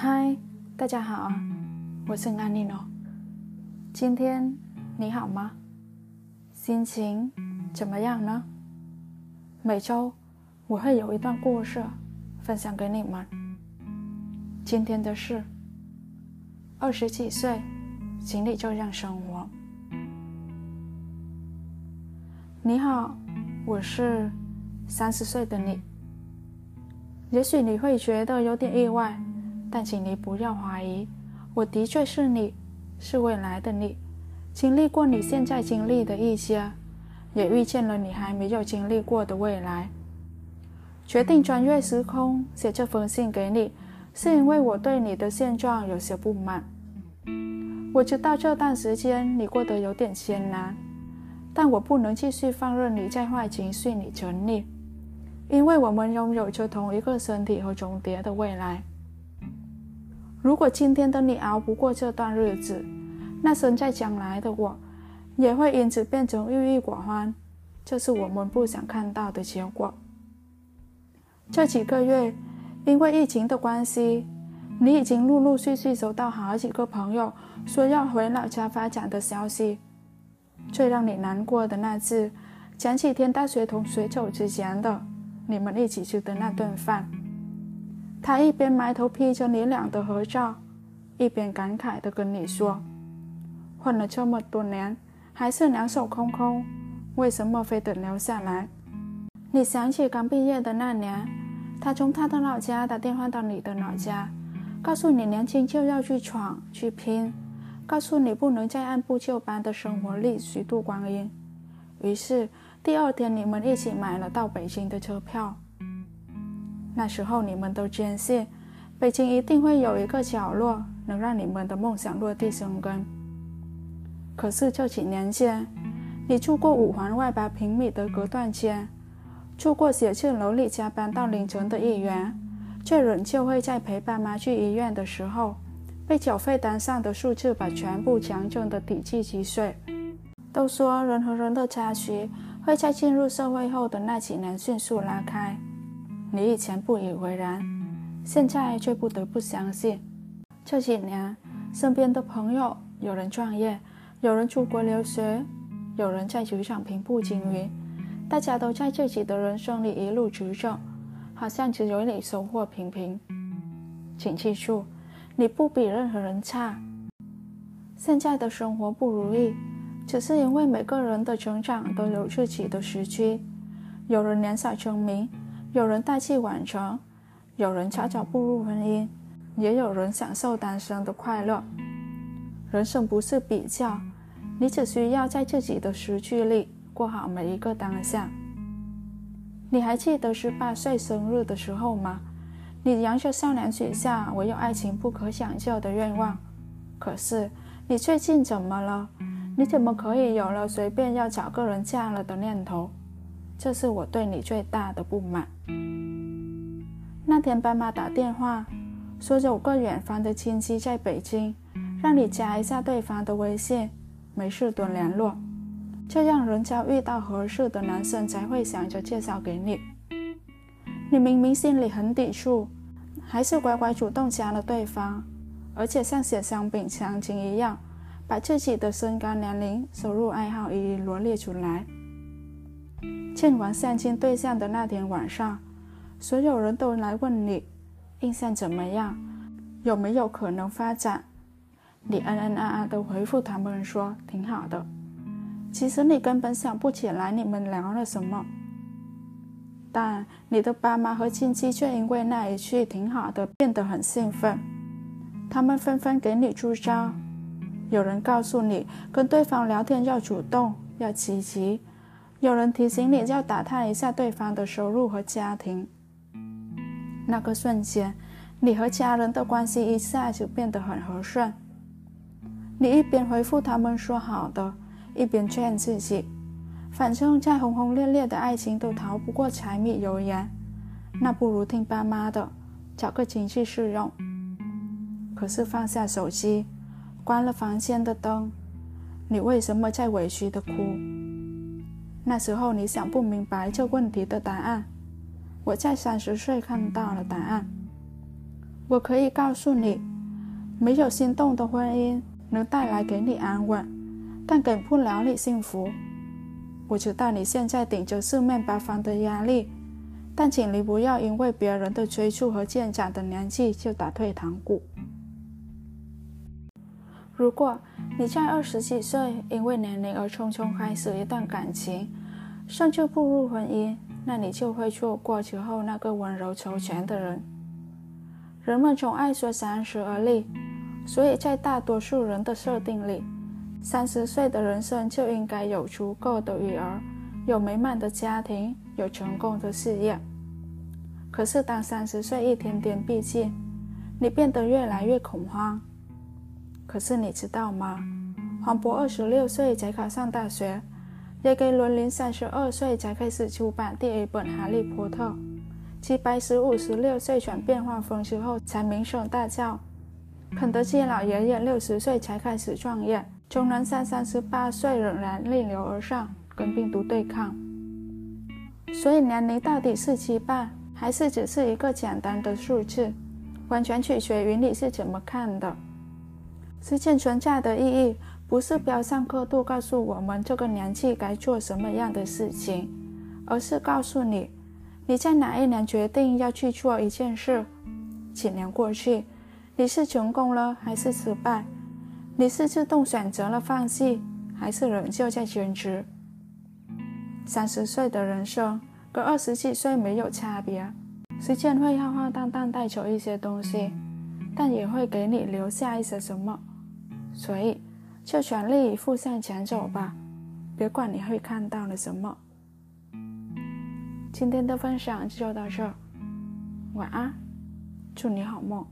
嗨，大家好啊，我是安妮诺。今天你好吗？心情怎么样呢？每周我会有一段故事分享给你们。今天的事：二十几岁，经历这样生活。你好，我是三十岁的你。也许你会觉得有点意外。但请你不要怀疑，我的确是你，是未来的你，经历过你现在经历的一些，也遇见了你还没有经历过的未来。决定穿越时空写这封信给你，是因为我对你的现状有些不满。我知道这段时间你过得有点艰难，但我不能继续放任你在坏情绪里沉溺，因为我们拥有着同一个身体和重叠的未来。如果今天的你熬不过这段日子，那身在将来的我也会因此变成郁郁寡欢，这是我们不想看到的结果。这几个月，因为疫情的关系，你已经陆陆续续收到好几个朋友说要回老家发展的消息。最让你难过的那次，前几天大学同学走之前的你们一起吃的那顿饭。他一边埋头批着你俩的合照，一边感慨地跟你说：“混了这么多年，还是两手空空，为什么非得留下来？”你想起刚毕业的那年，他从他的老家打电话到你的老家，告诉你年轻就要去闯去拼，告诉你不能再按部就班的生活里虚度光阴。于是第二天，你们一起买了到北京的车票。那时候你们都坚信，北京一定会有一个角落能让你们的梦想落地生根。可是这几年间，你住过五环外八平米的隔断间，住过写字楼里加班到凌晨的一员，却仍旧会在陪爸妈去医院的时候，被缴费单上的数字把全部强征的底气击碎。都说人和人的差距会在进入社会后的那几年迅速拉开。你以前不以为然，现在却不得不相信。这几年，身边的朋友有人创业，有人出国留学，有人在职场平步青云，大家都在自己的人生里一路直走，好像只有你收获平平。请记住，你不比任何人差。现在的生活不如意，只是因为每个人的成长都有自己的时区。有人年少成名。有人大器晚成，有人悄悄步入婚姻，也有人享受单身的快乐。人生不是比较，你只需要在自己的时区里过好每一个当下。你还记得十八岁生日的时候吗？你扬着少年许下唯有爱情不可想象的愿望。可是你最近怎么了？你怎么可以有了随便要找个人嫁了的念头？这是我对你最大的不满。那天爸妈打电话说有个远方的亲戚在北京，让你加一下对方的微信，没事多联络，这样人家遇到合适的男生才会想着介绍给你。你明明心里很抵触，还是乖乖主动加了对方，而且像写商品详情一样，把自己的身高、年龄、收入、爱好一一罗列出来。见完相亲对象的那天晚上，所有人都来问你印象怎么样，有没有可能发展。你嗯嗯啊啊的回复他们说挺好的。其实你根本想不起来你们聊了什么，但你的爸妈和亲戚却因为那一句挺好的变得很兴奋，他们纷纷给你出招。有人告诉你跟对方聊天要主动，要积极。有人提醒你要打探一下对方的收入和家庭。那个瞬间，你和家人的关系一下就变得很和顺。你一边回复他们说好的，一边劝自己，反正再轰轰烈烈的爱情都逃不过柴米油盐，那不如听爸妈的，找个经济适用。可是放下手机，关了房间的灯，你为什么在委屈的哭？那时候你想不明白这问题的答案，我在三十岁看到了答案。我可以告诉你，没有心动的婚姻能带来给你安稳，但给不了你幸福。我知道你现在顶着四面八方的压力，但请你不要因为别人的催促和渐长的年纪就打退堂鼓。如果你在二十几岁因为年龄而匆匆开始一段感情，甚至步入婚姻，那你就会错过之后那个温柔周全的人。人们总爱说三十而立，所以在大多数人的设定里，三十岁的人生就应该有足够的育儿，有美满的家庭，有成功的事业。可是当三十岁一天天逼近，你变得越来越恐慌。可是你知道吗？黄渤二十六岁才考上大学，也给伦林三十二岁才开始出版第一本《哈利波特》，齐白石五十六岁转变画风之后才名声大噪，肯德基老爷爷六十岁才开始创业，钟南山三十八岁仍然逆流而上跟病毒对抗。所以年龄到底是羁绊，还是只是一个简单的数字，完全取决于你是怎么看的。时间存在的意义，不是标上刻度告诉我们这个年纪该做什么样的事情，而是告诉你，你在哪一年决定要去做一件事，几年过去，你是成功了还是失败？你是自动选择了放弃，还是仍旧在坚持？三十岁的人生跟二十几岁没有差别，时间会浩浩荡荡带走一些东西。但也会给你留下一些什么，所以就全力以赴向前走吧，别管你会看到了什么。今天的分享就到这，晚安，祝你好梦。